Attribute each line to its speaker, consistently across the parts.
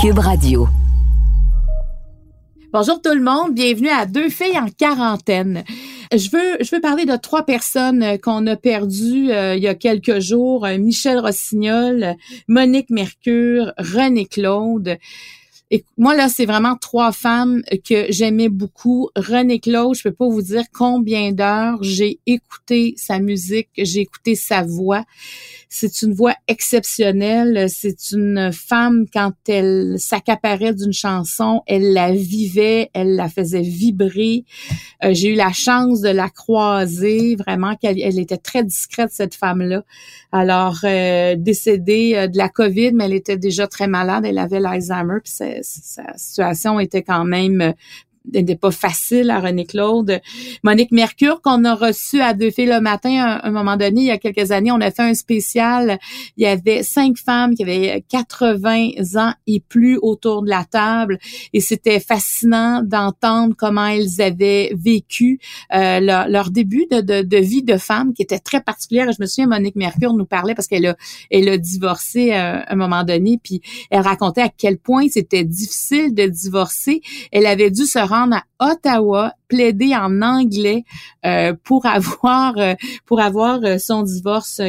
Speaker 1: Cube Radio.
Speaker 2: Bonjour tout le monde, bienvenue à Deux filles en quarantaine. Je veux, parler de trois personnes qu'on a perdues euh, il y a quelques jours. Euh, Michel Rossignol, Monique Mercure, René Claude. Et moi, là, c'est vraiment trois femmes que j'aimais beaucoup. René Claude, je peux pas vous dire combien d'heures j'ai écouté sa musique, j'ai écouté sa voix. C'est une voix exceptionnelle. C'est une femme, quand elle s'accaparait d'une chanson, elle la vivait, elle la faisait vibrer. Euh, j'ai eu la chance de la croiser. Vraiment, qu'elle elle était très discrète, cette femme-là. Alors, euh, décédée euh, de la COVID, mais elle était déjà très malade. Elle avait l'Alzheimer, puis sa situation était quand même n'était pas facile à René Claude. Monique Mercure qu'on a reçu à Deux filles le matin à un, moment donné il y a quelques années, on a fait un spécial. Il y avait cinq femmes qui avaient 80 ans et plus autour de la table et c'était fascinant d'entendre comment elles avaient vécu euh, leur, début de, de, de, vie de femme qui était très particulière. Je me souviens Monique Mercure nous parlait parce qu'elle a elle a divorcé euh, à un moment donné puis elle racontait à quel point c'était difficile de divorcer. Elle avait dû se rendre à Ottawa plaider en anglais euh, pour avoir euh, pour avoir euh, son divorce.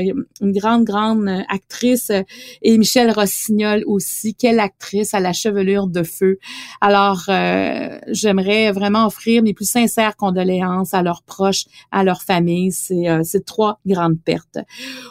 Speaker 2: Une grande grande actrice et Michelle Rossignol aussi. Quelle actrice à la chevelure de feu. Alors j'aimerais vraiment offrir mes plus sincères condoléances à leurs proches, à leurs familles. C'est c'est trois grandes pertes.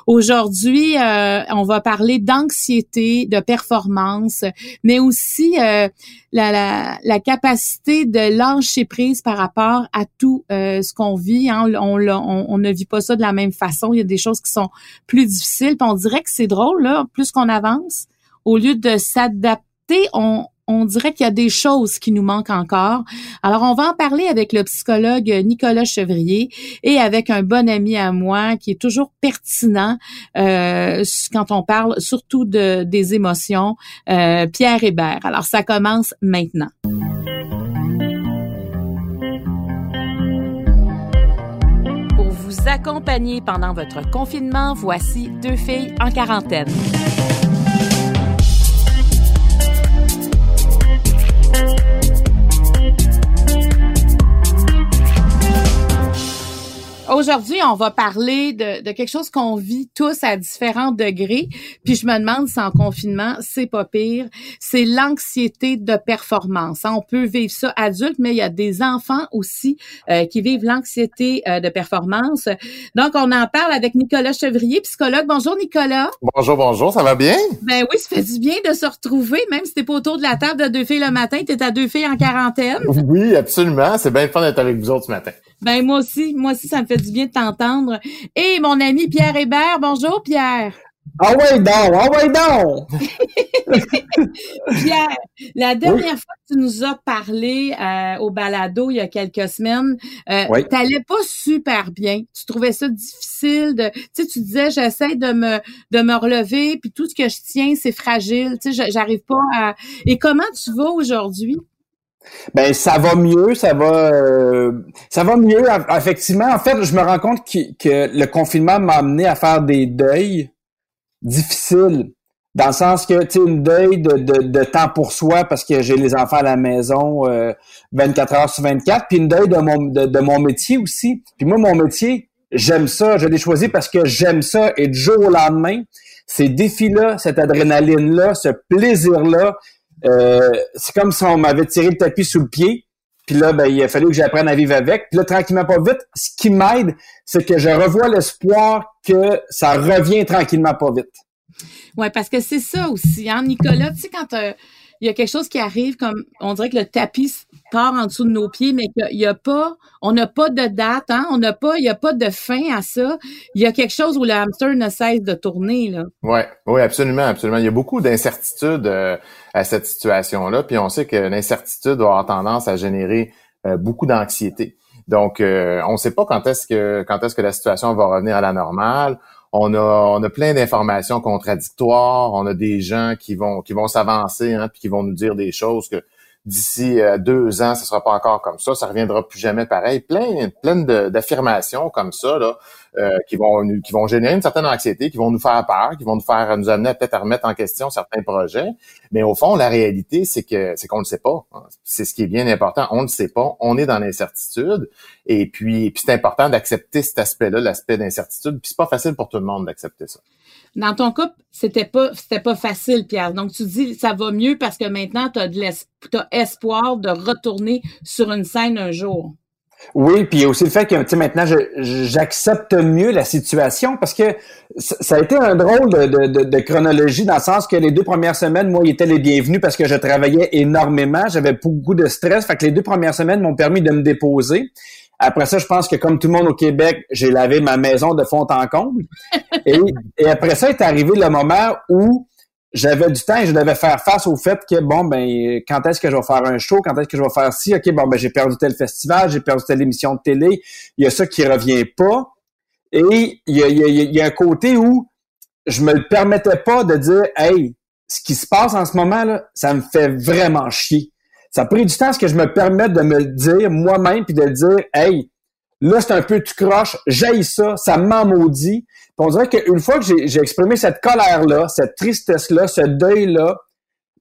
Speaker 2: Aujourd'hui, on va parler d'anxiété, de performance, mais aussi la, la, la capacité de lâcher prise par rapport à tout euh, ce qu'on vit. Hein. On, ne vit pas ça de la même façon. Il y a des choses qui sont plus difficiles. on dirait que c'est drôle, là, plus qu'on avance, au lieu de s'adapter, on, on dirait qu'il y a des choses qui nous manquent encore. Alors, on va en parler avec le psychologue Nicolas Chevrier et avec un bon ami à moi qui est toujours pertinent euh, quand on parle surtout de, des émotions, euh, Pierre Hébert. Alors, ça commence maintenant. Accompagner pendant votre confinement, voici deux filles en quarantaine. Aujourd'hui, on va parler de, de quelque chose qu'on vit tous à différents degrés. Puis je me demande si en confinement, c'est pas pire. C'est l'anxiété de performance. Hein. On peut vivre ça adulte, mais il y a des enfants aussi euh, qui vivent l'anxiété euh, de performance. Donc, on en parle avec Nicolas Chevrier, psychologue. Bonjour, Nicolas.
Speaker 3: Bonjour, bonjour. Ça va bien?
Speaker 2: Ben oui, ça fait du bien de se retrouver, même si t'es pas autour de la table de deux filles le matin, t'es à deux filles en quarantaine.
Speaker 3: Oui, absolument. C'est bien fun d'être avec vous autres ce matin.
Speaker 2: Ben moi aussi, moi aussi, ça me fait du bien de t'entendre. Et mon ami Pierre Hébert, bonjour Pierre.
Speaker 4: Ah ouais donc, ah ouais donc!
Speaker 2: Pierre, la dernière fois que tu nous as parlé euh, au balado il y a quelques semaines, euh, t'allais pas super bien. Tu trouvais ça difficile de, tu sais, tu disais j'essaie de me de me relever, puis tout ce que je tiens c'est fragile. Tu sais, j'arrive pas à. Et comment tu vas aujourd'hui?
Speaker 4: Ben ça va mieux, ça va euh, ça va mieux effectivement. En fait, je me rends compte que, le confinement m'a amené à faire des deuils difficiles dans le sens que tu sais une deuil de, de, temps pour soi parce que j'ai les enfants à la maison 24 euh, heures sur 24 puis une deuil de mon de, mon métier aussi. Puis moi mon métier, j'aime ça, je l'ai choisi parce que j'aime ça et du jour au lendemain, ces défis là, cette adrénaline là, ce plaisir là, euh, c'est comme si on m'avait tiré le tapis sous le pied. Puis là, ben, il a fallu que j'apprenne à vivre avec. Puis là, tranquillement, pas vite, ce qui m'aide, c'est que je revois l'espoir que ça revient tranquillement pas vite.
Speaker 2: Ouais, parce que c'est ça aussi, hein, Nicolas. Tu sais, quand il y a quelque chose qui arrive comme on dirait que le tapis part en dessous de nos pieds, mais qu'il y a pas, on n'a pas de date, hein, on n'a pas, il y a pas de fin à ça. Il y a quelque chose où le hamster ne cesse de tourner là.
Speaker 3: Ouais, oui, absolument, absolument. Il y a beaucoup d'incertitudes euh, à cette situation-là, puis on sait que l'incertitude va avoir tendance à générer euh, beaucoup d'anxiété. Donc, euh, on ne sait pas quand est-ce que quand est-ce que la situation va revenir à la normale. On a on a plein d'informations contradictoires. On a des gens qui vont qui vont s'avancer, hein, puis qui vont nous dire des choses que d'ici euh, deux ans, ce sera pas encore comme ça, ça reviendra plus jamais pareil. Plein, plein d'affirmations comme ça là, euh, qui vont qui vont générer une certaine anxiété, qui vont nous faire peur, qui vont nous faire nous amener peut-être à remettre en question certains projets. Mais au fond, la réalité, c'est que c'est qu'on ne sait pas. C'est ce qui est bien important. On ne sait pas. On est dans l'incertitude. Et puis, puis c'est important d'accepter cet aspect-là, l'aspect d'incertitude. Puis c'est pas facile pour tout le monde d'accepter ça.
Speaker 2: Dans ton couple, c'était pas c'était pas facile, Pierre. Donc tu dis ça va mieux parce que maintenant tu as de l'espoir de retourner sur une scène un jour.
Speaker 4: Oui, puis aussi le fait que maintenant j'accepte mieux la situation parce que ça a été un drôle de, de, de, chronologie dans le sens que les deux premières semaines, moi, ils étaient les bienvenus parce que je travaillais énormément, j'avais beaucoup de stress, fait que les deux premières semaines m'ont permis de me déposer. Après ça, je pense que comme tout le monde au Québec, j'ai lavé ma maison de fond en comble. Et, et après ça est arrivé le moment où j'avais du temps et je devais faire face au fait que bon ben quand est-ce que je vais faire un show, quand est-ce que je vais faire ci, ok bon ben j'ai perdu tel festival, j'ai perdu telle émission de télé, il y a ça qui revient pas. Et il y a, il y a un côté où je me le permettais pas de dire hey ce qui se passe en ce moment là, ça me fait vraiment chier. Ça a pris du temps à ce que je me permette de me le dire moi-même puis de le dire, hey, là, c'est un peu tu croche, j'aille ça, ça m'en maudit. Puis on dirait qu'une fois que j'ai exprimé cette colère-là, cette tristesse-là, ce deuil-là,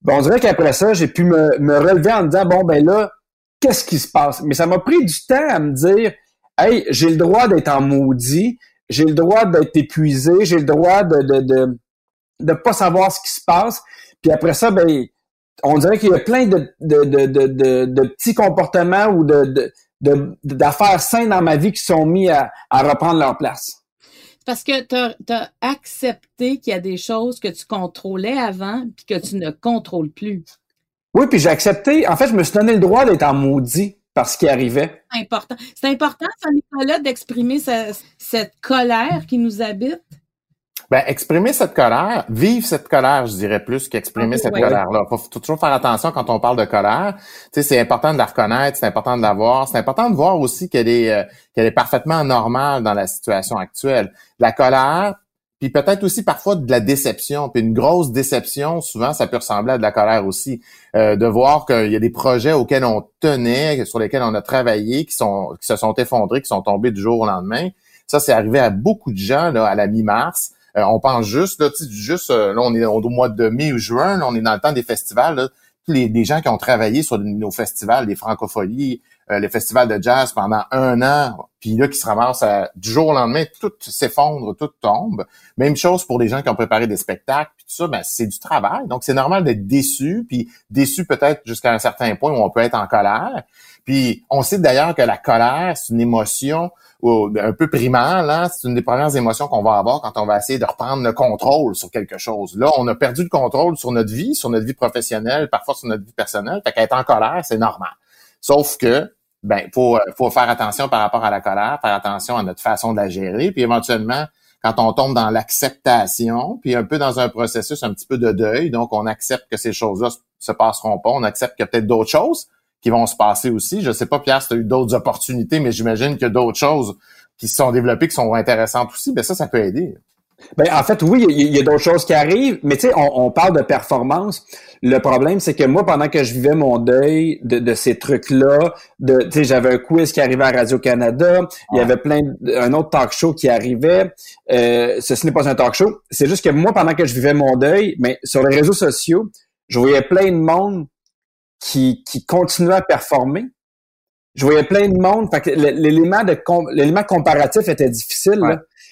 Speaker 4: ben on dirait qu'après ça, j'ai pu me, me relever en me disant, bon, ben là, qu'est-ce qui se passe? Mais ça m'a pris du temps à me dire, hey, j'ai le droit d'être en maudit, j'ai le droit d'être épuisé, j'ai le droit de, de, de, de pas savoir ce qui se passe. Puis après ça, ben, on dirait qu'il y a plein de, de, de, de, petits comportements ou de, d'affaires saines dans ma vie qui sont mis à, à reprendre leur place.
Speaker 2: Parce que tu as, accepté qu'il y a des choses que tu contrôlais avant puis que tu ne contrôles plus.
Speaker 4: Oui, puis j'ai accepté. En fait, je me suis donné le droit d'être en maudit par ce qui arrivait.
Speaker 2: C'est important. C'est important, ça, Nicolas, d'exprimer cette colère qui nous habite.
Speaker 3: Ben, exprimer cette colère, vivre cette colère, je dirais plus qu'exprimer cette colère-là. Faut, faut toujours faire attention quand on parle de colère. Tu sais, c'est important de la reconnaître, c'est important de la voir. C'est important de voir aussi qu'elle est, euh, qu'elle est parfaitement normale dans la situation actuelle. La colère, puis peut-être aussi parfois de la déception. Puis une grosse déception, souvent, ça peut ressembler à de la colère aussi. Euh, de voir qu'il y a des projets auxquels on tenait, sur lesquels on a travaillé, qui sont qui se sont effondrés, qui sont tombés du jour au lendemain. Ça, c'est arrivé à beaucoup de gens là, à la mi-mars. Euh, on pense juste, là, juste, euh, là, on est au mois de mai ou juin, là, on est dans le temps des festivals, là, les, gens qui ont travaillé sur nos festivals, les francopholies, euh, les festivals de jazz pendant un an, puis là, qui se ramassent du jour au lendemain, tout s'effondre, tout tombe. Même chose pour les gens qui ont préparé des spectacles, puis tout ça, ben, c'est du travail. Donc, c'est normal d'être déçu, puis déçu peut-être jusqu'à un certain point où on peut être en colère. Puis, on sait d'ailleurs que la colère, c'est une émotion un peu primaire, c'est une des premières émotions qu'on va avoir quand on va essayer de reprendre le contrôle sur quelque chose. Là, on a perdu le contrôle sur notre vie, sur notre vie professionnelle, parfois sur notre vie personnelle. Fait qu'être en colère, c'est normal. Sauf que, ben, faut, faut faire attention par rapport à la colère, faire attention à notre façon de la gérer, puis éventuellement, quand on tombe dans l'acceptation, puis un peu dans un processus un petit peu de deuil, donc on accepte que ces choses-là se passeront pas, on accepte qu'il y a peut-être d'autres choses qui vont se passer aussi. Je sais pas, Pierre, si tu as eu d'autres opportunités, mais j'imagine qu'il y a d'autres choses qui se sont développées qui sont intéressantes aussi. Ben ça, ça peut aider.
Speaker 4: Ben, en fait, oui, il y a, d'autres choses qui arrivent, mais tu sais, on, parle de performance. Le problème, c'est que moi, pendant que je vivais mon deuil de, ces trucs-là, de, tu sais, j'avais un quiz qui arrivait à Radio-Canada, il y avait plein, un autre talk show qui arrivait. Euh, ceci n'est pas un talk show. C'est juste que moi, pendant que je vivais mon deuil, mais sur les réseaux sociaux, je voyais plein de monde qui, qui continuait à performer. Je voyais plein de monde. Fait que l'élément de l'élément comparatif était difficile.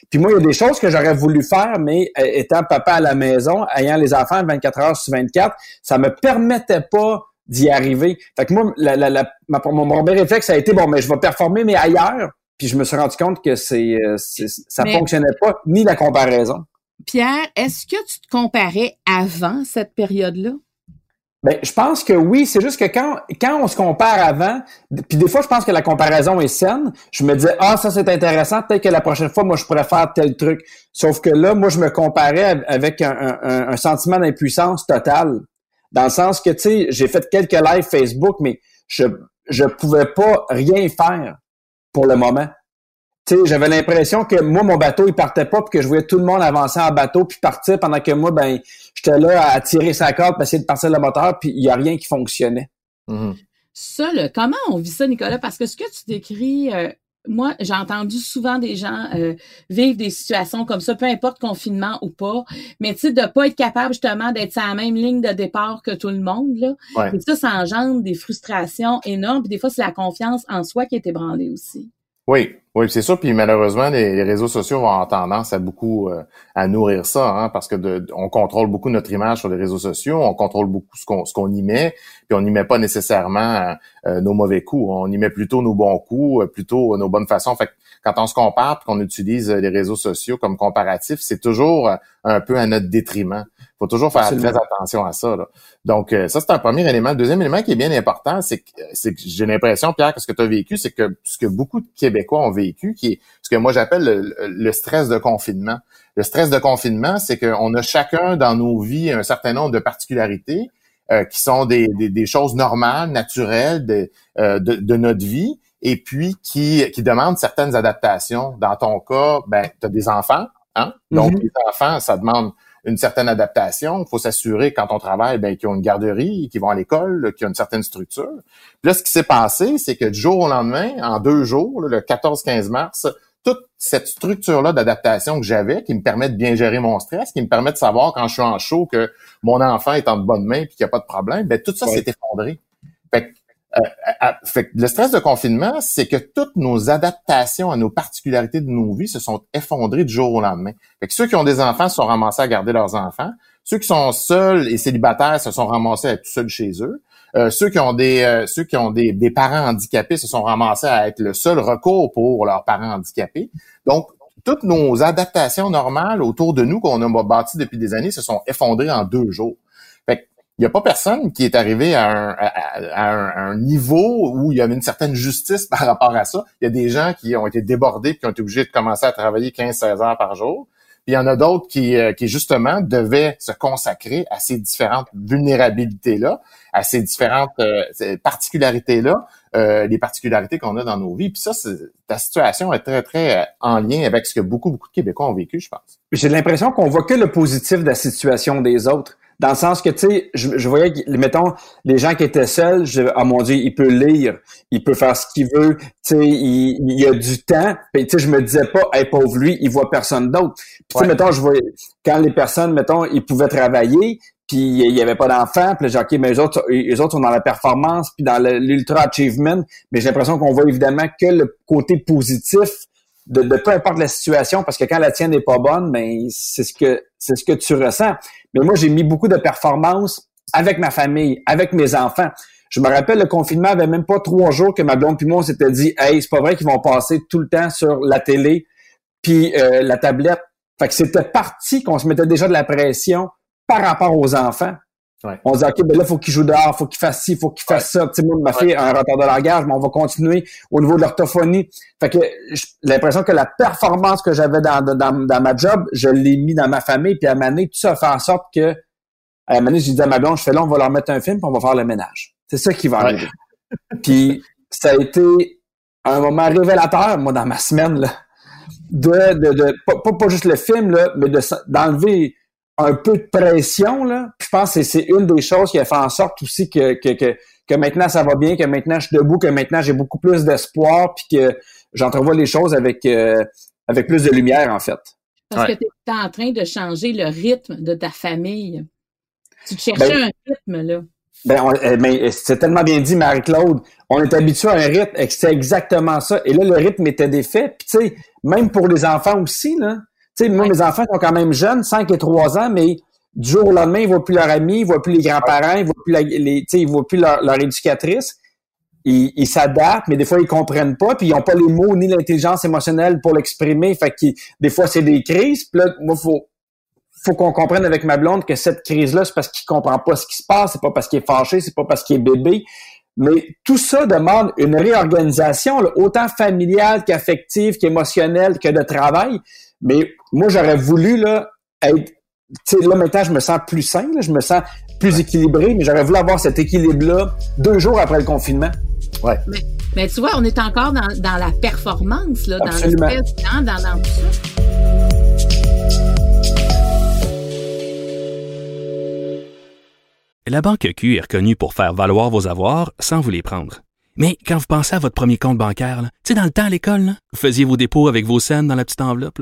Speaker 4: Puis moi, il y a des choses que j'aurais voulu faire, mais euh, étant papa à la maison, ayant les enfants 24 heures sur 24, ça me permettait pas d'y arriver. Fait que moi, la, la, la, mon, mon premier réflexe, ça a été, bon, mais je vais performer, mais ailleurs. Puis je me suis rendu compte que c'est, euh, ça fonctionnait pas, ni la comparaison.
Speaker 2: Pierre, est-ce que tu te comparais avant cette période-là?
Speaker 4: Ben, je pense que oui, c'est juste que quand, quand on se compare avant, puis des fois, je pense que la comparaison est saine, je me disais, ah, ça c'est intéressant, peut-être que la prochaine fois, moi, je pourrais faire tel truc. Sauf que là, moi, je me comparais avec un, un, sentiment d'impuissance totale. Dans le sens que, tu sais, j'ai fait quelques lives Facebook, mais je, je pouvais pas rien faire pour le moment j'avais l'impression que moi, mon bateau, il partait pas, puis que je voyais tout le monde avancer en bateau, puis partir, pendant que moi, ben, j'étais là à tirer sa corde, pour essayer de partir le moteur, puis il y a rien qui fonctionnait.
Speaker 2: Mm-hmm. Ça, là, comment on vit ça, Nicolas? Parce que ce que tu décris, euh, moi, j'ai entendu souvent des gens euh, vivre des situations comme ça, peu importe confinement ou pas, mais tu sais, de pas être capable justement d'être sur la même ligne de départ que tout le monde, là. Et ça, ça engendre des frustrations énormes, puis des fois, c'est la confiance en soi qui est ébranlée aussi.
Speaker 3: Oui, oui, c'est sûr. Puis malheureusement, les, réseaux sociaux vont avoir tendance à beaucoup euh, à nourrir ça, hein, parce que de, on contrôle beaucoup notre image sur les réseaux sociaux, on contrôle beaucoup ce qu'on ce qu'on y met, puis on n'y met pas nécessairement euh, nos mauvais coups, on y met plutôt nos bons coups, euh, plutôt nos bonnes façons. Fait que quand on se compare, qu'on utilise les réseaux sociaux comme comparatif, c'est toujours un peu à notre détriment faut toujours faire très attention à ça. Donc, euh, ça, c'est un premier élément. Le deuxième élément qui est bien important, c'est que, c'est que j'ai l'impression, Pierre, que ce que tu as vécu, c'est que ce que beaucoup de Québécois ont vécu, qui est ce que moi j'appelle le, stress de confinement. Le stress de confinement, c'est qu'on a chacun dans nos vies un certain nombre de particularités euh, qui sont des, des, choses normales, naturelles de, euh, de, de, notre vie, et puis qui, qui demandent certaines adaptations. Dans ton cas, ben, tu as des enfants, hein? Donc, mm-hmm. les enfants, ça demande une certaine adaptation. Il faut s'assurer quand on travaille ben, qu'ils ont une garderie, qu'ils vont à l'école, qu'ils ont une certaine structure. Puis là, ce qui s'est passé, c'est que du jour au lendemain, en deux jours, le 14-15 mars, toute cette structure-là d'adaptation que j'avais, qui me permet de bien gérer mon stress, qui me permet de savoir quand je suis en chaud que mon enfant est en bonne main et qu'il n'y a pas de problème, ben tout ça s'est effondré. Euh, euh, fait le stress de confinement, c'est que toutes nos adaptations à nos particularités de nos vies se sont effondrées du jour au lendemain. Fait que ceux qui ont des enfants se sont ramassés à garder leurs enfants. Ceux qui sont seuls et célibataires se sont ramassés à être seuls chez eux. Euh, ceux qui ont des ceux qui ont des, des, parents handicapés se sont ramassés à être le seul recours pour leurs parents handicapés. Donc toutes nos adaptations normales autour de nous qu'on a bâties depuis des années se sont effondrées en deux jours il n'y a pas personne qui est arrivé à un, à, un, niveau où il y avait une certaine justice par rapport à ça. Il y a des gens qui ont été débordés qui ont été obligés de commencer à travailler 15-16 heures par jour. Puis il y en a d'autres qui, euh, qui, justement, devaient se consacrer à ces différentes vulnérabilités-là, à ces différentes euh, particularités-là, euh, les particularités qu'on a dans nos vies. Puis ça, ta situation est très, très en lien avec ce que beaucoup, beaucoup de Québécois ont vécu, je pense.
Speaker 4: J'ai l'impression qu'on voit que le positif de la situation des autres. Dans le sens que, tu sais, je, je, voyais, mettons, les gens qui étaient seuls, je, oh mon Dieu, il peut lire, il peut faire ce qu'il veut, tu sais, il, il, a du temps. Puis, tu sais, je me disais pas, hey, pauvre lui, il voit personne d'autre. Puis, tu sais, mettons, je voyais, quand les personnes, mettons, ils pouvaient travailler, puis il y avait pas d'enfants, puis j'ai OK, mais les autres, les autres sont dans la performance, puis dans l'ultra achievement, mais j'ai l'impression qu'on voit évidemment que le côté positif de, de, peu importe la situation, parce que quand la tienne n'est pas bonne, ben c'est ce que c'est ce que tu ressens. Mais moi, j'ai mis beaucoup de performance avec ma famille, avec mes enfants. Je me rappelle, le confinement avait même pas trois jours que ma blonde puis moi, on s'était dit, hey, c'est pas vrai qu'ils vont passer tout le temps sur la télé puis euh, la tablette. Fait que c'était parti qu'on se mettait déjà de la pression par rapport aux enfants. On se dit, OK, ben là, faut qu'il joue dehors, faut qu'il fasse ci, faut qu'il fasse ça. Tu sais, moi, ma fille a un retard de langage, mais on va continuer au niveau de l'orthophonie. Fait que j'ai l'impression que la performance que j'avais dans, dans, dans, ma job, je l'ai mis dans ma famille, puis à un tout ça a fait en sorte que, à un moment j'ai dit à ma blonde, je fais là, on va leur mettre un film, puis on va faire le ménage. C'est ça qui va arriver. puis ça a été un moment révélateur, moi, dans ma semaine, là, de, de, de pas, pas, juste le film, là, mais de d'enlever un peu de pression, là. je pense que c'est une des choses qui a fait en sorte aussi que, que, que, que maintenant ça va bien, que maintenant je suis debout, que maintenant j'ai beaucoup plus d'espoir, puis que j'entrevois les choses avec, euh, avec plus de lumière, en fait.
Speaker 2: Parce que tu es en train de changer le rythme de ta famille. Tu cherchais ben, un rythme, là.
Speaker 4: Ben, eh, mais c'est tellement bien dit, Marie-Claude. On est habitué à un rythme et c'est exactement ça. Et là, le rythme était défait. Puis, tu sais, même pour les enfants aussi, là, sais, moi, mes enfants sont quand même jeunes, 5 et 3 ans, mais du jour au lendemain, ils voient plus leurs amis, ils voient plus les grands-parents, ils voient plus, les, ils voient plus leur, éducatrice. Ils, s'adaptent, mais des fois, ils comprennent pas, puis ils n'ont pas les mots ni l'intelligence émotionnelle pour l'exprimer. Fait que des fois, c'est des crises. Puis là, moi, faut, faut qu'on comprenne avec ma blonde que cette crise-là, c'est parce qu'il comprend pas ce qui se passe, c'est pas parce qu'il est fâché, c'est pas parce qu'il est bébé. Mais tout ça demande une réorganisation, autant familiale qu'affective, qu'émotionnelle, que de travail. Mais moi, j'aurais voulu là, être. là, maintenant, je me sens plus sain, je me sens plus équilibré, mais j'aurais voulu avoir cet équilibre-là deux jours après le confinement.
Speaker 2: Ouais. Mais, tu vois, on est encore dans, dans la performance, là, dans le hein, dans, dans tout ça.
Speaker 5: La Banque Q est reconnue pour faire valoir vos avoirs sans vous les prendre. Mais quand vous pensez à votre premier compte bancaire, tu sais, dans le temps à l'école, vous faisiez vos dépôts avec vos scènes dans la petite enveloppe.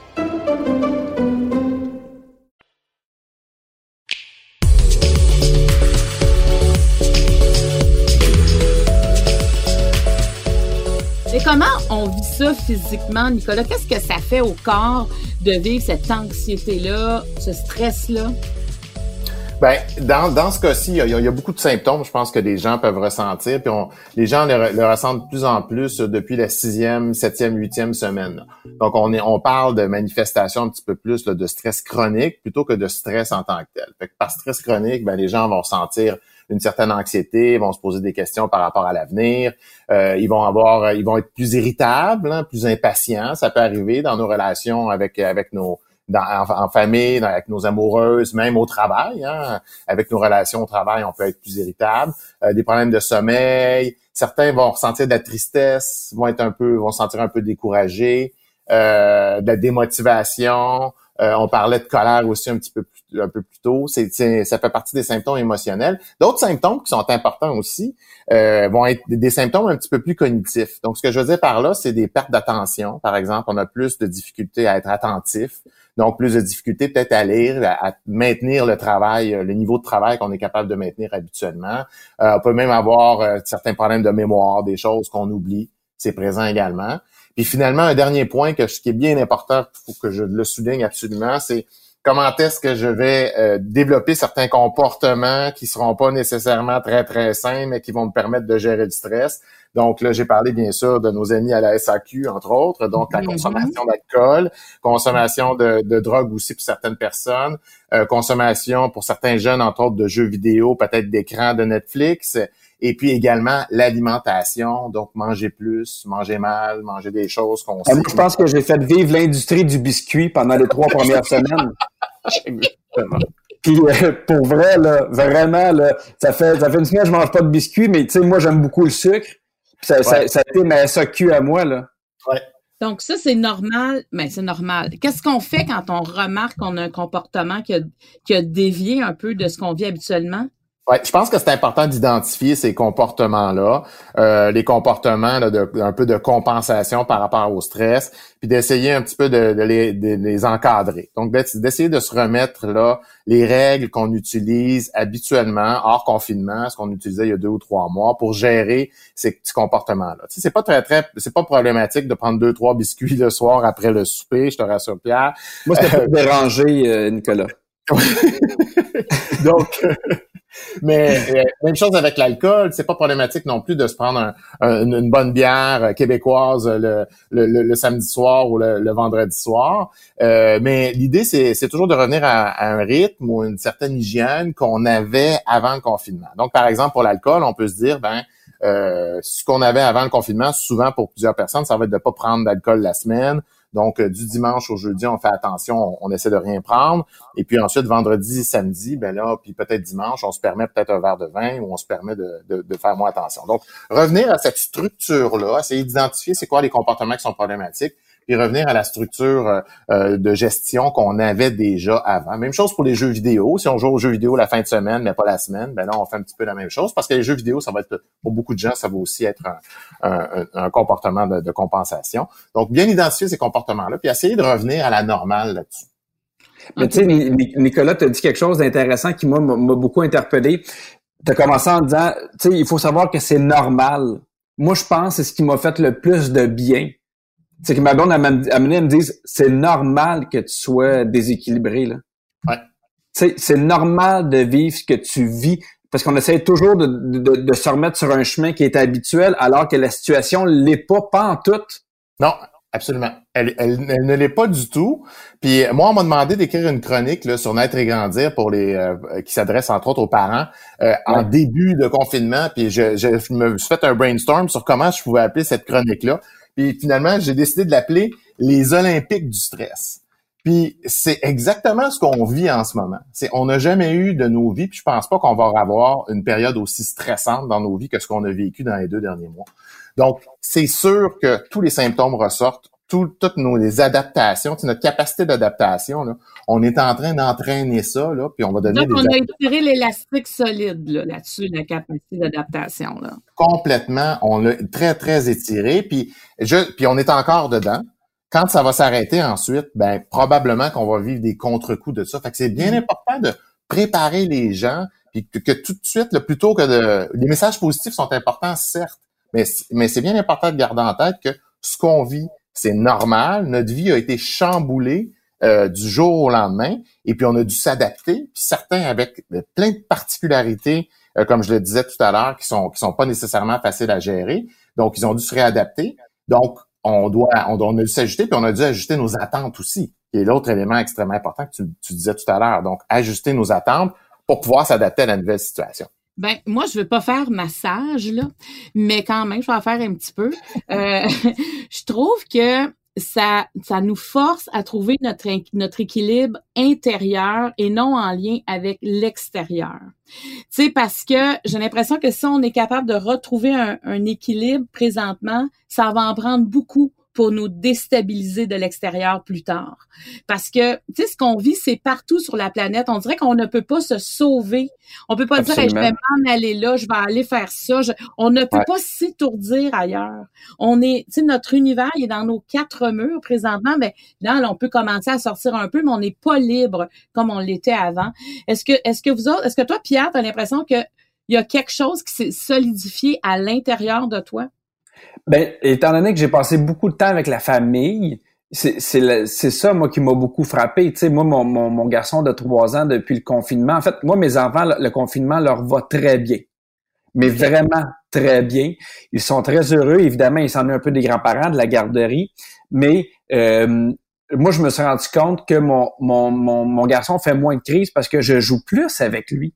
Speaker 2: Comment on vit ça physiquement, Nicolas? Qu'est-ce que ça fait au corps de vivre cette anxiété-là, ce stress-là?
Speaker 3: Ben, dans, dans ce cas-ci, il, y, a beaucoup de symptômes, je pense que les gens peuvent ressentir, puis les gens le, ressentent de plus en plus depuis la sixième, septième, huitième semaine. Donc, on, est, on parle de manifestations un petit peu plus de stress chronique plutôt que de stress en tant que tel. Fait que par stress chronique, ben, les gens vont sentir une certaine anxiété, vont se poser des questions par rapport à l'avenir, euh, ils vont avoir, ils vont être plus irritables, hein, plus impatients. Ça peut arriver dans nos relations avec avec nos en, famille, avec nos amoureuses, même au travail. Hein, avec nos relations au travail, on peut être plus irritable. Euh, des problèmes de sommeil. Certains vont ressentir de la tristesse, vont être un peu, vont se sentir un peu découragés, euh, de la démotivation. Euh, on parlait de colère aussi un petit peu plus, un peu plus tôt. C'est, ça fait partie des symptômes émotionnels. D'autres symptômes qui sont importants aussi euh, vont être des symptômes un petit peu plus cognitifs. Donc, ce que je veux dire par là, c'est des pertes d'attention. Par exemple, on a plus de difficultés à être attentif. Donc, plus de difficultés peut-être à lire, à, maintenir le travail, euh, le niveau de travail qu'on est capable de maintenir habituellement. on peut même avoir certains problèmes de mémoire, des choses qu'on oublie. C'est présent également. Puis finalement, un dernier point que, qui est bien important, faut que je le souligne absolument, c'est comment est-ce que je vais euh, développer certains comportements qui seront pas nécessairement très, très sains, mais qui vont me permettre de gérer le stress. Donc là, j'ai parlé bien sûr de nos amis à la SAQ, entre autres, donc la mm-hmm. consommation d'alcool, consommation de, de, drogue aussi pour certaines personnes, euh, consommation pour certains jeunes, entre autres, de jeux vidéo, peut-être d'écran de Netflix, et puis également l'alimentation, donc manger plus, manger mal, manger des choses qu'on
Speaker 4: sait. je pense que j'ai fait vivre l'industrie du biscuit pendant les trois premières semaines. Puis euh, pour vrai, là, vraiment, là, ça fait ça fait une semaine que je mange pas de biscuits, mais tu sais, moi j'aime beaucoup le sucre. ça, ça, ça, a été ma SAQ à moi, là.
Speaker 2: Ouais. Donc ça, c'est normal, mais c'est normal. Qu'est-ce qu'on fait quand on remarque qu'on a un comportement qui a, qui a dévié un peu de ce qu'on vit habituellement?
Speaker 3: Ouais, je pense que c'est important d'identifier ces comportements-là, euh, les comportements là, de, un peu de compensation par rapport au stress, puis d'essayer un petit peu de, les, de, les, encadrer. Donc d'essayer de se remettre là les règles qu'on utilise habituellement hors confinement, ce qu'on utilisait il y a deux ou trois mois, pour gérer ces petits comportements-là. Tu sais, c'est pas très très, c'est pas problématique de prendre deux trois biscuits le soir après le souper. Je te rassure, Pierre.
Speaker 4: Moi, c'était pas dérangé, euh, Nicolas.
Speaker 3: Donc, mais euh, même chose avec l'alcool, c'est pas problématique non plus de se prendre une bonne bière euh, québécoise le, le, samedi soir ou le, vendredi soir. Euh, mais l'idée, c'est toujours de revenir à, un rythme ou une certaine hygiène qu'on avait avant le confinement. Donc, par exemple, pour l'alcool, on peut se dire, ben, ce qu'on avait avant le confinement, souvent pour plusieurs personnes, ça va être de pas prendre d'alcool la semaine, donc, euh, du dimanche au jeudi, on fait attention, on, essaie de rien prendre. Et puis ensuite, vendredi, samedi, ben là, puis peut-être dimanche, on se permet peut-être un verre de vin ou on se permet de, faire moins attention. Donc, revenir à cette structure-là, essayer d'identifier c'est quoi les comportements qui sont problématiques, puis revenir à la structure euh, euh, de gestion qu'on avait déjà avant. Même chose pour les jeux vidéo. Si on joue aux jeux vidéo la fin de semaine, mais pas la semaine, ben là, on fait un petit peu la même chose parce que les jeux vidéo, ça va être, pour beaucoup de gens, ça va aussi être un, comportement de, de, compensation. Donc, bien identifier ces comportements-là, puis essayer de revenir à la normale là-dessus.
Speaker 4: Mais tu sais, Nicolas, tu as dit quelque chose d'intéressant qui, m'a beaucoup interpellé. Tu as commencé en disant, tu sais, il faut savoir que c'est normal. Moi, je pense que c'est ce qui m'a fait le plus de bien. C'est que ma blonde à me dire, c'est normal que tu sois déséquilibré, là.
Speaker 3: Ouais.
Speaker 4: Tu sais, c'est normal de vivre ce que tu vis parce qu'on essaie toujours de, de, de, se remettre sur un chemin qui est habituel alors que la situation l'est pas, pas en tout.
Speaker 3: Non, Absolument. Elle, elle, ne l'est pas du tout. Puis moi, on m'a demandé d'écrire une chronique là, sur Naître et grandir pour les euh, qui s'adresse entre autres aux parents euh, en début de confinement. Puis je, je, me suis fait un brainstorm sur comment je pouvais appeler cette chronique-là. Puis finalement, j'ai décidé de l'appeler les Olympiques du stress. Puis c'est exactement ce qu'on vit en ce moment. C'est on n'a jamais eu de nos vies, puis je pense pas qu'on va avoir une période aussi stressante dans nos vies que ce qu'on a vécu dans les deux derniers mois. Donc, c'est sûr que tous les symptômes ressortent, toutes nos les adaptations, notre capacité d'adaptation, on est en train d'entraîner ça, là, puis on va donner
Speaker 2: Donc, on a étiré l'élastique solide là-dessus, la capacité d'adaptation. Là.
Speaker 3: Complètement, on l'a très, très étiré, puis, je, puis on est encore dedans. Quand ça va s'arrêter ensuite, ben probablement qu'on va vivre des contre-coups de ça. Fait que c'est bien mm. important de préparer les gens, puis que, tout de suite, plutôt que de... Les messages positifs sont importants, certes, mais, mais c'est bien important de garder en tête que ce qu'on vit, c'est normal. Notre vie a été chamboulée euh, du jour au lendemain, et puis on a dû s'adapter. Certains avec plein de particularités, euh, comme je le disais tout à l'heure, qui sont qui sont pas nécessairement faciles à gérer. Donc ils ont dû se réadapter. Donc on doit on, a dû s'ajuster, puis on a dû ajuster nos attentes aussi, est l'autre élément extrêmement important que tu disais tout à l'heure. Donc ajuster nos attentes pour pouvoir s'adapter à la nouvelle situation.
Speaker 2: Ben, moi, je veux pas faire massage, là, mais quand même, je vais en faire un petit peu. Euh, je trouve que ça, ça nous force à trouver notre, notre équilibre intérieur et non en lien avec l'extérieur. Tu sais, parce que j'ai l'impression que si on est capable de retrouver un, un équilibre présentement, ça va en prendre beaucoup pour nous déstabiliser de l'extérieur plus tard. Parce que, tu sais, ce qu'on vit, c'est partout sur la planète. On dirait qu'on ne peut pas se sauver. On peut pas dire, je vais m'en aller là, je vais aller faire ça. on ne peut pas s'étourdir ailleurs. On est, tu sais, notre univers il est dans nos quatre murs présentement, mais là, on peut commencer à sortir un peu, mais on n'est pas libre comme on l'était avant. Est-ce que, est-ce que vous autres, est-ce que toi, Pierre, tu as l'impression que il y a quelque chose qui s'est solidifié à l'intérieur de toi?
Speaker 4: Ben, étant donné que j'ai passé beaucoup de temps avec la famille, c'est ça, moi, qui m'a beaucoup frappé. Tu sais, moi, mon, mon, garçon de trois ans depuis le confinement, en fait, moi, mes enfants, le, confinement leur va très bien. Mais vraiment très bien. Ils sont très heureux. Évidemment, ils s'en un peu des grands-parents, de la garderie. Mais euh, moi, je me suis rendu compte que mon, mon, mon, mon garçon fait moins de crise parce que je joue plus avec lui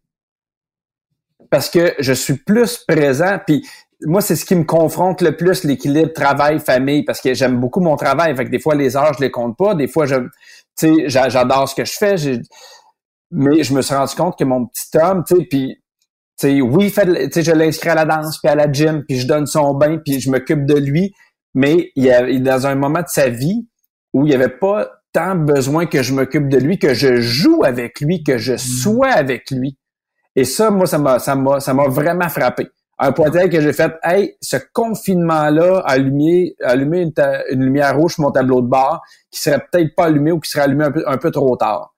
Speaker 4: parce que je suis plus présent. Puis moi, c'est ce qui me confronte le plus, l'équilibre travail-famille, parce que j'aime beaucoup mon travail. Fait que des fois, les heures, je les compte pas. Des fois, je, tu sais, j'adore ce que je fais. Mais je me suis rendu compte que mon petit homme, tu sais, puis, tu sais, oui, fait, je l'inscris à la danse, puis à la gym, puis je donne son bain, puis je m'occupe de lui. Mais il, est dans un moment de sa vie où il n'y avait pas tant besoin que je m'occupe de lui, que je joue avec lui, que je sois avec lui. Et ça, moi, ça m'a, ça m'a, ça m'a vraiment frappé un point tel que j'ai fait, hey, ce confinement-là a allumé, allumé une, lumière rouge sur mon tableau de bord qui serait peut-être pas allumé ou qui serait allumé un peu, un peu trop tard.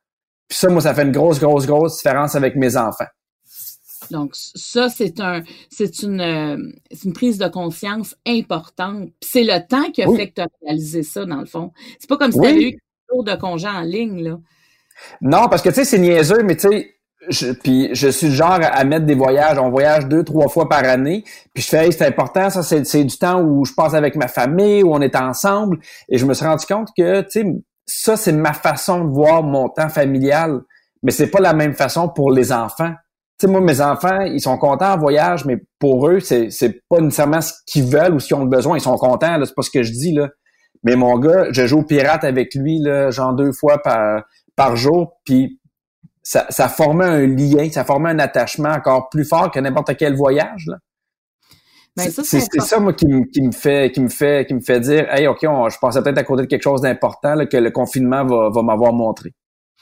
Speaker 4: Puis ça, moi, ça fait une grosse, grosse, grosse différence avec mes enfants.
Speaker 2: Donc ça, c'est un, c'est une, euh, une prise de conscience importante. C'est le temps qui a fait que tu as réalisé ça, dans le fond. C'est pas comme si tu avais eu jour de congé en ligne, là.
Speaker 4: Non, parce que tu sais, c'est niaiseux, mais tu sais, je, puis je suis genre à mettre des voyages. On voyage deux, trois fois par année. Puis je fais, c'est important, ça, c'est du temps où je passe avec ma famille, où on est ensemble. Et je me suis rendu compte que, tu sais, ça, c'est ma façon de voir mon temps familial. Mais c'est pas la même façon pour les enfants. Tu sais, moi, mes enfants, ils sont contents en voyage, mais pour eux, c'est, c'est pas nécessairement ce qu'ils veulent ou ce qu'ils ont besoin. Ils sont contents, là, c'est pas ce que je dis, là. Mais mon gars, je joue au pirate avec lui, là, genre deux fois par, par jour, puis ça, ça formait un lien, ça formait un attachement encore plus fort que n'importe quel voyage. Là.
Speaker 2: Ben, ça,
Speaker 4: c'est ça moi qui, me fait qui me fait qui me fait dire hey ok je pensais peut-être à côté de quelque chose d'important que le confinement va, va m'avoir montré.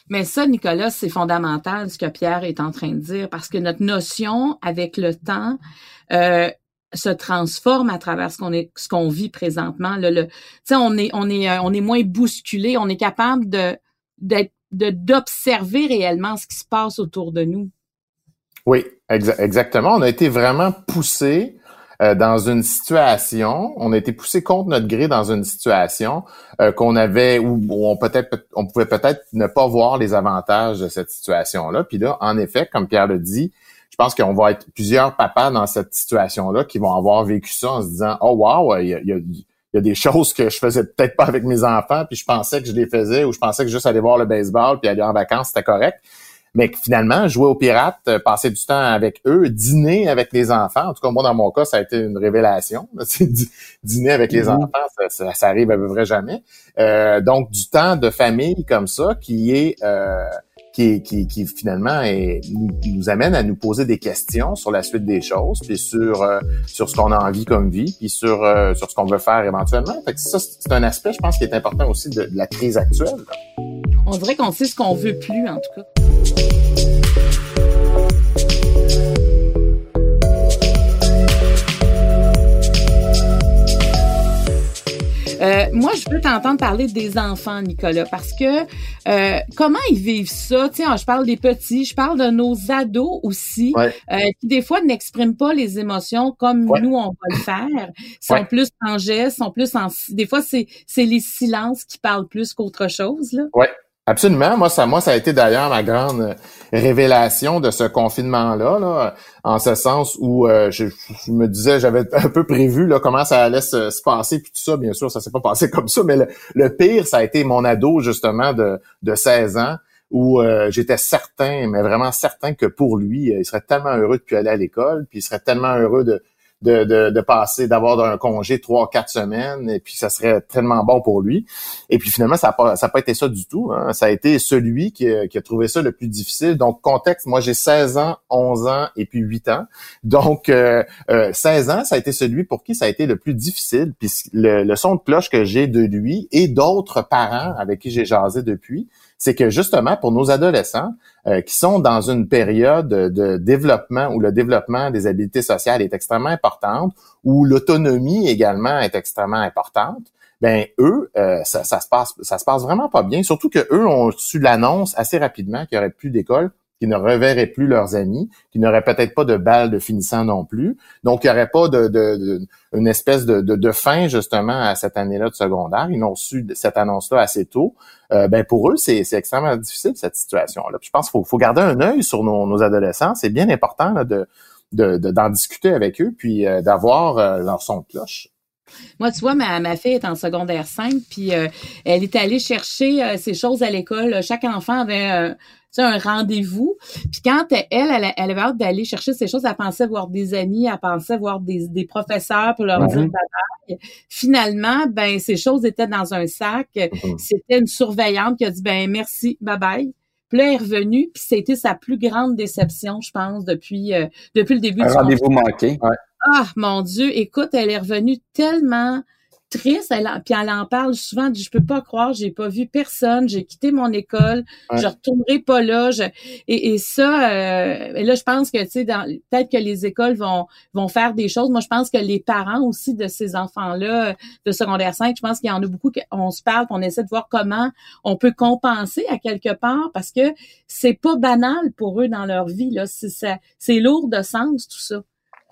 Speaker 2: Mais ça, Nicolas, c'est fondamental ce que Pierre est en train de dire parce que notre notion avec le temps euh, se transforme à travers ce qu'on est ce qu'on vit présentement. Le, le on est on est euh, on est moins bousculé, on est capable de d'être d'observer réellement ce qui se passe autour de nous.
Speaker 3: Oui, exactement. On a été vraiment poussé euh, dans une situation, on a été poussé contre notre gré dans une situation euh, qu'on avait où, on on pouvait peut-être ne pas voir les avantages de cette situation-là. Puis là, en effet, comme Pierre le dit, je pense qu'on va être plusieurs papas dans cette situation-là qui vont avoir vécu ça en se disant Oh wow, il y a des choses que je faisais peut-être pas avec mes enfants, puis je pensais que je les faisais, ou je pensais que juste aller voir le baseball puis aller en vacances, c'était correct mais finalement, jouer aux pirates, euh, passer du temps avec eux, dîner avec les enfants, en tout cas, moi, dans mon cas, ça a été une révélation. dîner avec les mhm. enfants, ça, ça, arrive à peu près jamais. Euh, donc, du temps de famille comme ça qui est... Euh, qui, qui, qui, finalement est, nous, amène à nous poser des questions sur la suite des choses, puis sur euh, sur ce qu'on a envie comme vie, puis sur sur ce qu'on veut faire éventuellement. Fait que ça, c'est un aspect, je pense, qui est important aussi de, de la crise actuelle.
Speaker 2: On dirait qu'on sait ce qu'on veut plus, en tout cas. Euh, moi, je veux t'entendre parler des enfants, Nicolas, parce que euh, comment ils vivent ça? Tiens, je parle des petits, je parle de nos ados aussi, euh, qui des fois n'expriment pas les émotions comme nous, on va le faire. sont plus en gestes, sont plus en... Des fois, c'est les silences qui parlent plus qu'autre chose.
Speaker 3: Ouais. Absolument. Moi, ça, moi, ça a été d'ailleurs ma grande révélation de ce confinement-là, là, en ce sens où euh, je, me disais, j'avais un peu prévu là, comment ça allait se, passer, puis tout ça, bien sûr, ça s'est pas passé comme ça, mais le, pire, ça a été mon ado, justement, de, de 16 ans, où euh, j'étais certain, mais vraiment certain que pour lui, il serait tellement heureux de plus aller à l'école, puis il serait tellement heureux de, de, de, de passer, d'avoir un congé trois, quatre semaines, et puis ça serait tellement bon pour lui. Et puis finalement, ça n'a pas, ça pas été ça du tout. Hein. Ça a été celui qui a, qui a, trouvé ça le plus difficile. Donc, contexte, moi j'ai 16 ans, 11 ans et puis 8 ans. Donc, euh, euh, 16 ans, ça a été celui pour qui ça a été le plus difficile. Puis le, le son de cloche que j'ai de lui et d'autres parents avec qui j'ai jasé depuis, c'est que justement pour nos adolescents euh, qui sont dans une période de développement où le développement des habiletés sociales est extrêmement importante, où l'autonomie également est extrêmement importante, ben eux, euh, ça, ça, se passe, ça se passe vraiment pas bien. Surtout que eux ont su l'annonce assez rapidement qu'il y aurait plus d'école qui ne reverraient plus leurs amis, qui n'auraient peut-être pas de balles de finissant non plus. Donc, il n'y aurait pas de, de, une espèce de, de, fin justement à cette année-là de secondaire. Ils ont su cette annonce-là assez tôt. Euh, ben pour eux, c'est extrêmement difficile cette situation-là. Je pense qu'il faut, faut, garder un œil sur nos, nos adolescents. C'est bien important là, de d'en discuter avec eux, puis euh, d'avoir euh, leur son de cloche.
Speaker 2: Moi, tu vois, ma, ma fille est en secondaire 5, puis elle est allée chercher ses choses à l'école. Chaque enfant avait un rendez-vous. Puis quand elle, elle, elle avait hâte d'aller chercher ces choses, elle pensait voir des amis, elle pensait voir des, des professeurs pour leur dire bye Finalement, ben ces choses étaient dans un sac. Mhm. C'était une surveillante qui a dit ben merci, bye bye. Puis là, elle est revenue, puis c'était sa plus grande déception, je pense, depuis euh, depuis le début
Speaker 4: un rendez-vous manqué.
Speaker 2: Ah, mon Dieu, écoute, elle est revenue tellement triste. Elle, puis elle en parle souvent. Je peux pas croire, j'ai pas vu personne. J'ai quitté mon école. Je retournerai pas là. et, et, ça, euh, et là, je pense que tu sais, peut-être que les écoles vont vont faire des choses. Moi, je pense que les parents aussi de ces enfants-là de secondaire 5, je pense qu'il y en a beaucoup. On se parle, on essaie de voir comment on peut compenser à quelque part parce que c'est pas banal pour eux dans leur vie. Là, c'est lourd de sens tout ça.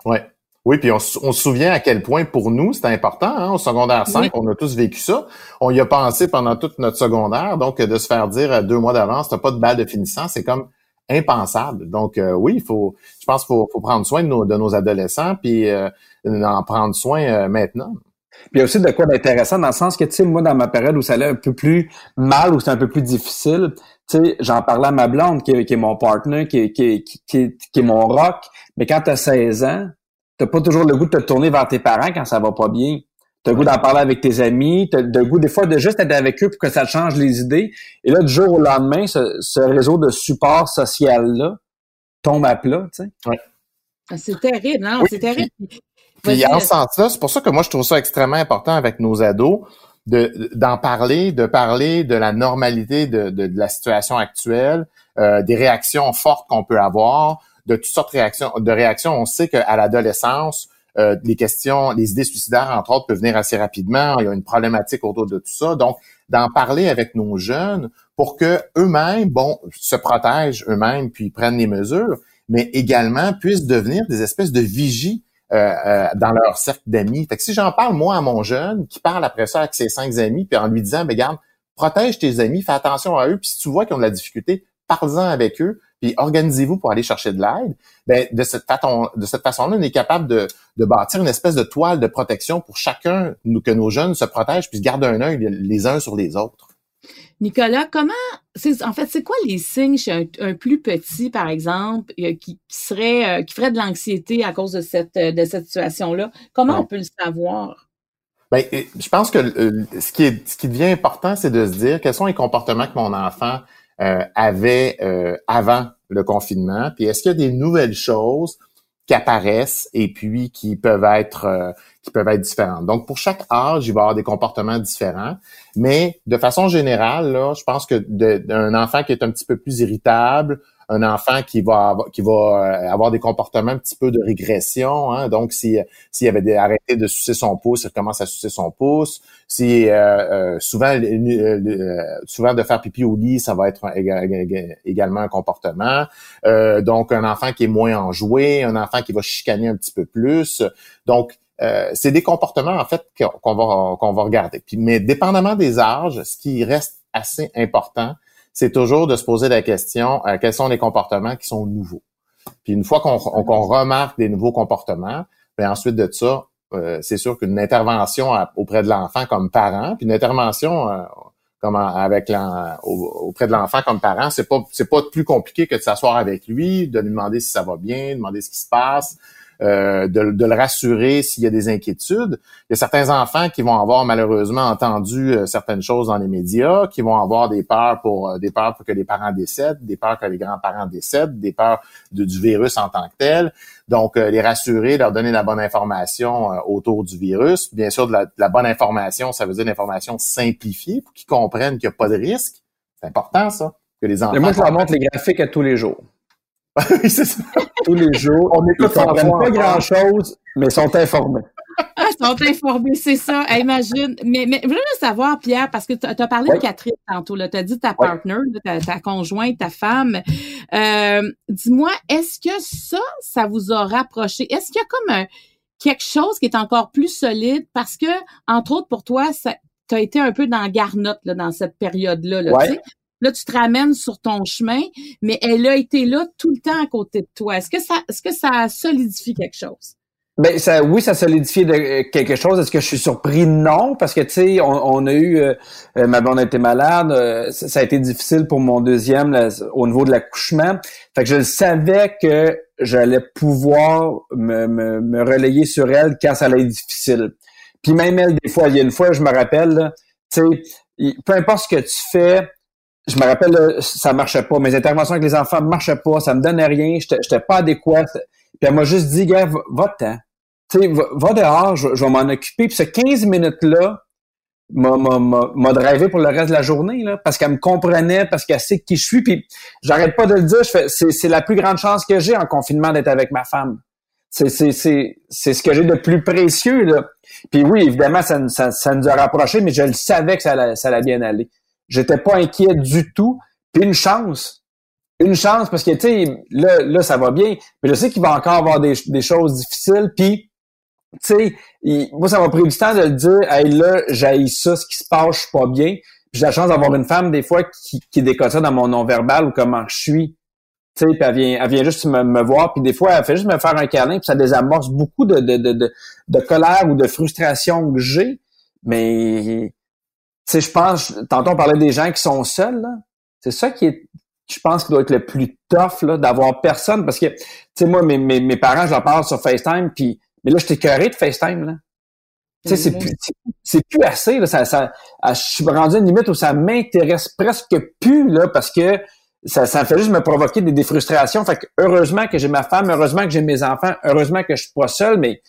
Speaker 3: Ouais. Oui, puis on, se souvient à quel point pour nous, c'était important. Hein, au secondaire 5, on a tous vécu ça. On y a pensé pendant toute notre secondaire. Donc, de se faire dire deux mois d'avance, t'as pas de balle de finissant, c'est comme impensable. Donc, euh, oui, il faut, je pense qu'il faut, prendre soin de nos, de nos adolescents, puis euh, en prendre soin euh, maintenant.
Speaker 4: Puis il y a aussi de quoi d'intéressant dans le sens que, tu sais, moi, dans ma période où ça allait un peu plus mal, où c'est un peu plus difficile, tu sais, j'en parlais à ma blonde, qui est, qui est mon partner, qui est, qui, qui, qui est mon rock, mais quand tu as 16 ans, t'as pas toujours le goût de te tourner vers tes parents quand ça va pas bien. T'as le goût d'en parler avec tes amis, t'as le goût des fois de juste être avec eux pour que ça te change les idées. Et là, du jour au lendemain, ce, réseau de support social-là tombe à plat, tu sais.
Speaker 2: Ah, c'est terrible, non? C'est terrible.
Speaker 3: Puis en ce sens-là, c'est pour ça que moi je trouve ça extrêmement important avec nos ados de d'en parler, de parler de la normalité de, de, la situation actuelle, euh, des réactions fortes qu'on peut avoir, de toutes sortes de réactions. De réactions, on sait qu'à l'adolescence, euh, les questions, les idées suicidaires entre autres peuvent venir assez rapidement. Il y a une problématique autour de tout ça, donc d'en parler avec nos jeunes pour que eux-mêmes, bon, se protègent eux-mêmes puis prennent les mesures, mais également puissent devenir des espèces de vigies euh, euh, dans leur cercle d'amis. Fait que si j'en parle moi à mon jeune, qui parle après ça avec ses cinq amis, puis en lui disant, ben garde, protège tes amis, fais attention à eux, puis si tu vois qu'ils ont de la difficulté, parle-en avec eux, puis organisez-vous pour aller chercher de l'aide. Ben de cette façon, de cette façon-là, on est capable de, de bâtir une espèce de toile de protection pour chacun, que nos jeunes se protègent, puis se gardent un œil les uns sur les autres.
Speaker 2: Nicolas, comment, en fait, c'est quoi les signes chez un, plus petit, par exemple, euh, qui, serait, euh, qui ferait de l'anxiété à cause de cette, euh, de cette situation-là? Comment on peut le savoir?
Speaker 3: Ben, je pense que ce qui est, ce qui devient important, c'est de se dire quels sont les comportements que mon enfant avait avant le confinement, puis est-ce qu'il y a des nouvelles choses qui apparaissent et puis qui peuvent être euh, qui peuvent être différentes? Donc pour chaque âge, il va y avoir des comportements différents, mais de façon générale là, je pense que d'un enfant qui est un petit peu plus irritable, un enfant qui va avoir, qui va euh, avoir des comportements un petit peu de régression. Hein? Donc, si s'il avait des, arrêté de sucer son pouce, il commence à sucer son pouce. Si euh, euh souvent souvent de faire pipi au lit, ça va être également un comportement. Euh, donc, un enfant qui est moins enjoué, un enfant qui va chicaner un petit peu plus. Donc, euh, c'est des comportements en fait qu'on va qu'on va regarder. Puis, mais dépendamment des âges, ce qui reste assez important, c'est toujours de se poser la question euh, quels sont les comportements qui sont nouveaux. Puis une fois qu'on remarque des nouveaux comportements, ben ensuite de ça, euh, c'est sûr qu'une intervention auprès de l'enfant comme parent, puis une intervention euh, comme avec auprès de l'enfant comme parent, c'est pas c'est pas plus compliqué que de s'asseoir avec lui, de lui demander si ça va bien, demander ce qui se passe, euh, de, le rassurer s'il y a des inquiétudes. Il y a certains enfants qui vont avoir malheureusement entendu euh, certaines choses dans les médias, qui vont avoir des peurs pour euh, des peurs pour que les parents décèdent, des peurs que les grands-parents décèdent, des peurs du virus en tant que tel. Donc, les rassurer, leur donner la bonne information autour du virus. Bien sûr, de la, bonne information, ça veut dire l'information simplifiée pour qu'ils comprennent qu'il n'y a pas de risque. C'est important, ça. Que les enfants.
Speaker 4: moi, je leur montre les graphiques à tous les jours. oui, c'est ça. Tous les jours. On écoute ils comprennent pas grand-chose, mais sont informés.
Speaker 2: Ah, ils sont informés, c'est ça. imagine. Mais, mais je veux savoir, Pierre, parce que tu as parlé de Catherine tantôt. Tu as dit ta partner, ta, conjointe, ta femme. Euh, dis-moi, est-ce que ça, ça vous a rapproché? Est-ce qu'il y a comme un, quelque chose qui est encore plus solide? Parce que, entre autres, pour toi, tu as été un peu dans garnotte là, dans cette période-là. Là, Là, tu te ramènes sur ton chemin, mais elle a été là tout le temps à côté de toi. Est-ce que ça, est-ce que ça solidifie quelque chose?
Speaker 4: Ben ça, oui, ça solidifie de, euh, quelque chose. Est-ce que je suis surpris? Non, parce que tu sais, on, a eu, euh, euh, ma blonde a été malade, ça, a été difficile pour mon deuxième au niveau de l'accouchement. Fait que je savais que j'allais pouvoir me, me, relayer sur elle quand ça allait être difficile. Puis même elle, des fois, il y a une fois, je me rappelle, tu sais, peu importe ce que tu fais, je me rappelle, ça marchait pas. Mes interventions avec les enfants marchaient pas. Ça me donnait rien. Je n'étais pas adéquat. Puis elle m'a juste dit, gars, va-t'en. Va, va dehors, je, vais m'en occuper. Puis ce 15 minutes-là m'a drivé pour le reste de la journée, là, parce qu'elle me comprenait, parce qu'elle sait qui je suis. Puis j'arrête pas de le dire, c'est la plus grande chance que j'ai en confinement d'être avec ma femme. C'est ce que j'ai de plus précieux. Là. Puis oui, évidemment, ça, ça, ça nous a rapprochés, mais je le savais que ça ça allait bien aller. J'étais pas inquiet du tout. Puis une chance. Une chance parce que, tu sais, là, là, ça va bien. Mais je sais qu'il va encore avoir des, des choses difficiles. Puis, tu sais, moi, ça m'a pris du temps de le dire, hey, là, j'ai ça, ce qui se passe, je suis pas bien. J'ai la chance d'avoir une femme, des fois, qui, qui décote ça dans mon non-verbal ou comment je suis. Tu sais, elle vient, elle vient juste me, me voir, puis des fois, elle fait juste me faire un câlin, puis ça désamorce beaucoup de, de, de, de, de colère ou de frustration que j'ai. Mais sais, je pense, tantôt on parlait des gens qui sont seuls, là. C'est ça qui est, je pense, qui doit être le plus tough, là, d'avoir personne. Parce que, tu sais, moi, mes, mes, mes, parents, je leur parle sur FaceTime, puis, mais là, j'étais curé de FaceTime, là. Tu sais, c'est plus, c'est plus assez, là. Ça, ça, je suis rendu à une limite où ça m'intéresse presque plus, là, parce que ça, ça fait juste me provoquer des, frustrations. Fait que heureusement que j'ai ma femme, heureusement que j'ai mes enfants, heureusement que je suis pas seul, mais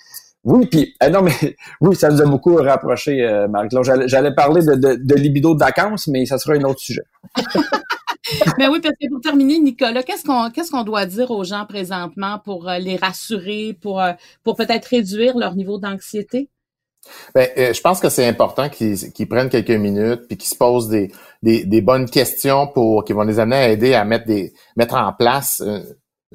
Speaker 4: Oui, puis euh, non, mais oui, ça nous a beaucoup rapproché, euh, Marc-Claude. J'allais parler de, de, de, libido de vacances, mais ça sera un autre sujet.
Speaker 2: Mais oui, parce que pour terminer, Nicolas, qu'est-ce qu'on qu'est-ce qu'on doit dire aux gens présentement pour euh, les rassurer, pour euh, pour peut-être réduire leur niveau d'anxiété?
Speaker 3: Ben, euh, je pense que c'est important qu'ils prennent quelques minutes puis qu'ils se posent des, des, des, bonnes questions pour qui vont les amener à aider à mettre des mettre en place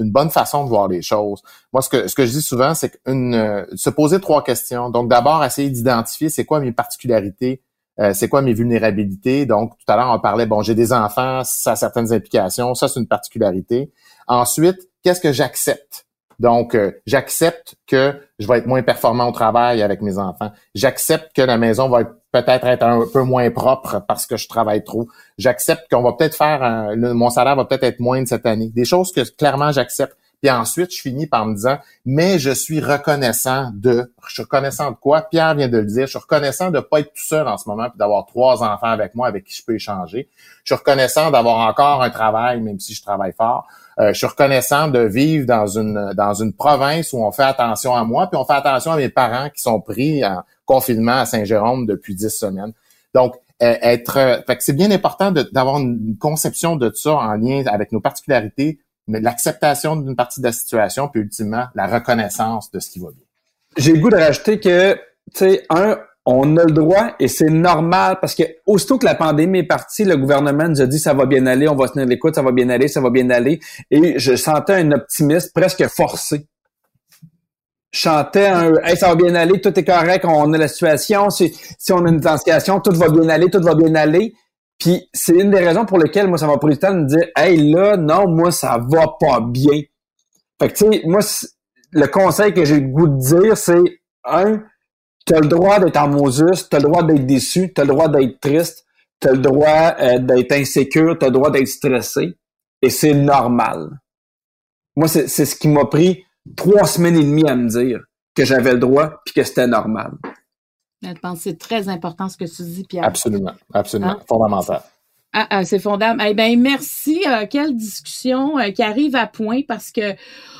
Speaker 3: une bonne façon de voir les choses. Moi, ce que ce que je dis souvent, c'est qu'une se poser trois questions. Donc, d'abord, essayer d'identifier c'est quoi mes particularités, euh, c'est quoi mes vulnérabilités. Donc, tout à l'heure, on parlait, bon, j'ai des enfants, ça a certaines implications, ça, c'est une particularité. Ensuite, qu'est-ce que j'accepte? Donc, euh, j'accepte que je vais être moins performant au travail avec mes enfants. J'accepte que la maison va peut-être être un peu moins propre parce que je travaille trop. J'accepte qu'on va peut-être faire, mon salaire va peut-être être moindre cette année. Des choses que clairement j'accepte. Puis ensuite, je finis par me disant, mais je suis reconnaissant de, je suis reconnaissant de quoi? Pierre vient de le dire, je suis reconnaissant de pas être tout seul en ce moment, puis d'avoir trois enfants avec moi avec qui je peux échanger. Je suis reconnaissant d'avoir encore un travail, même si je travaille fort. Euh, je suis reconnaissant de vivre dans une dans une province où on fait attention à moi, puis on fait attention à mes parents qui sont pris en confinement à Saint-Jérôme depuis dix semaines. Donc, euh, être, euh, c'est bien important d'avoir une conception de ça en lien avec nos particularités, l'acceptation d'une partie de la situation, puis ultimement la reconnaissance de ce qui va bien.
Speaker 4: J'ai le goût de rajouter que, tu sais, un, on a le droit et c'est normal parce que aussitôt que la pandémie est partie, le gouvernement nous a dit ça va bien aller, on va tenir l'écoute, ça va bien aller, ça va bien aller. Et je sentais un optimisme presque forcé. Je chantais un hey, ça va bien aller, tout est correct, on a la situation, si, si on a une intensification, tout va bien aller, tout va bien aller. Puis c'est une des raisons pour lesquelles moi ça m'a pris le temps de me dire Hey là, non, moi ça va pas bien. Fait que tu sais, moi le conseil que j'ai le goût de dire, c'est un, tu as le droit d'être en Moses, tu as le droit d'être déçu, tu as le droit d'être triste, tu as le droit euh, d'être insécure, tu as le droit d'être stressé. Et c'est normal. Moi, c'est ce qui m'a pris trois semaines et demie à me dire que j'avais le droit puis que c'était normal.
Speaker 2: Je pense que c'est très important ce que tu dis, Pierre.
Speaker 3: Absolument, absolument, hein? fondamental.
Speaker 2: Ah, ah, c'est fondamental. Eh bien, merci. Euh, quelle discussion euh, qui arrive à point parce que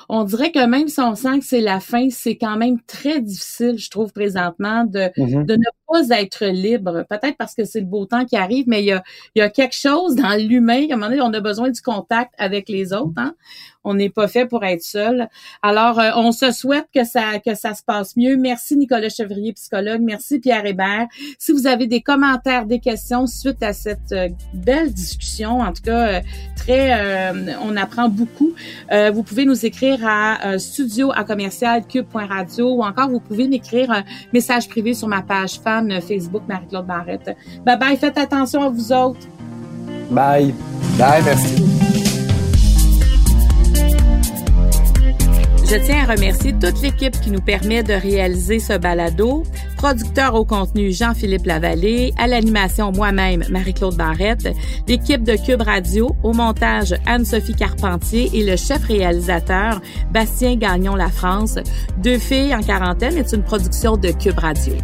Speaker 2: on dirait que même si on sent que c'est la fin, c'est quand même très difficile, je trouve, présentement, de, mm-hmm. de ne pas être libre. Peut-être parce que c'est le beau temps qui arrive, mais il y a, y a quelque chose dans l'humain. À un moment donné, on a besoin du contact avec les autres. Hein? On n'est pas fait pour être seul. Alors, euh, on se souhaite que ça que ça se passe mieux. Merci Nicolas Chevrier, psychologue. Merci Pierre Hébert. Si vous avez des commentaires, des questions suite à cette euh, belle discussion, en tout cas euh, très, on apprend beaucoup. vous pouvez nous écrire à studio à ou encore vous pouvez m'écrire un message privé sur ma page fan Facebook Marie-Claude Barrette. Bye bye. Faites attention à vous autres.
Speaker 4: Bye.
Speaker 3: Bye. Merci.
Speaker 2: Je tiens à remercier toute l'équipe qui nous permet de réaliser ce balado. Producteur au contenu Jean-Philippe Lavallée, à l'animation moi-même Marie-Claude Barrette, l'équipe de Cube Radio, au montage Anne-Sophie Carpentier et le chef réalisateur Bastien Gagnon La France. Deux filles en quarantaine est une production de Cube Radio.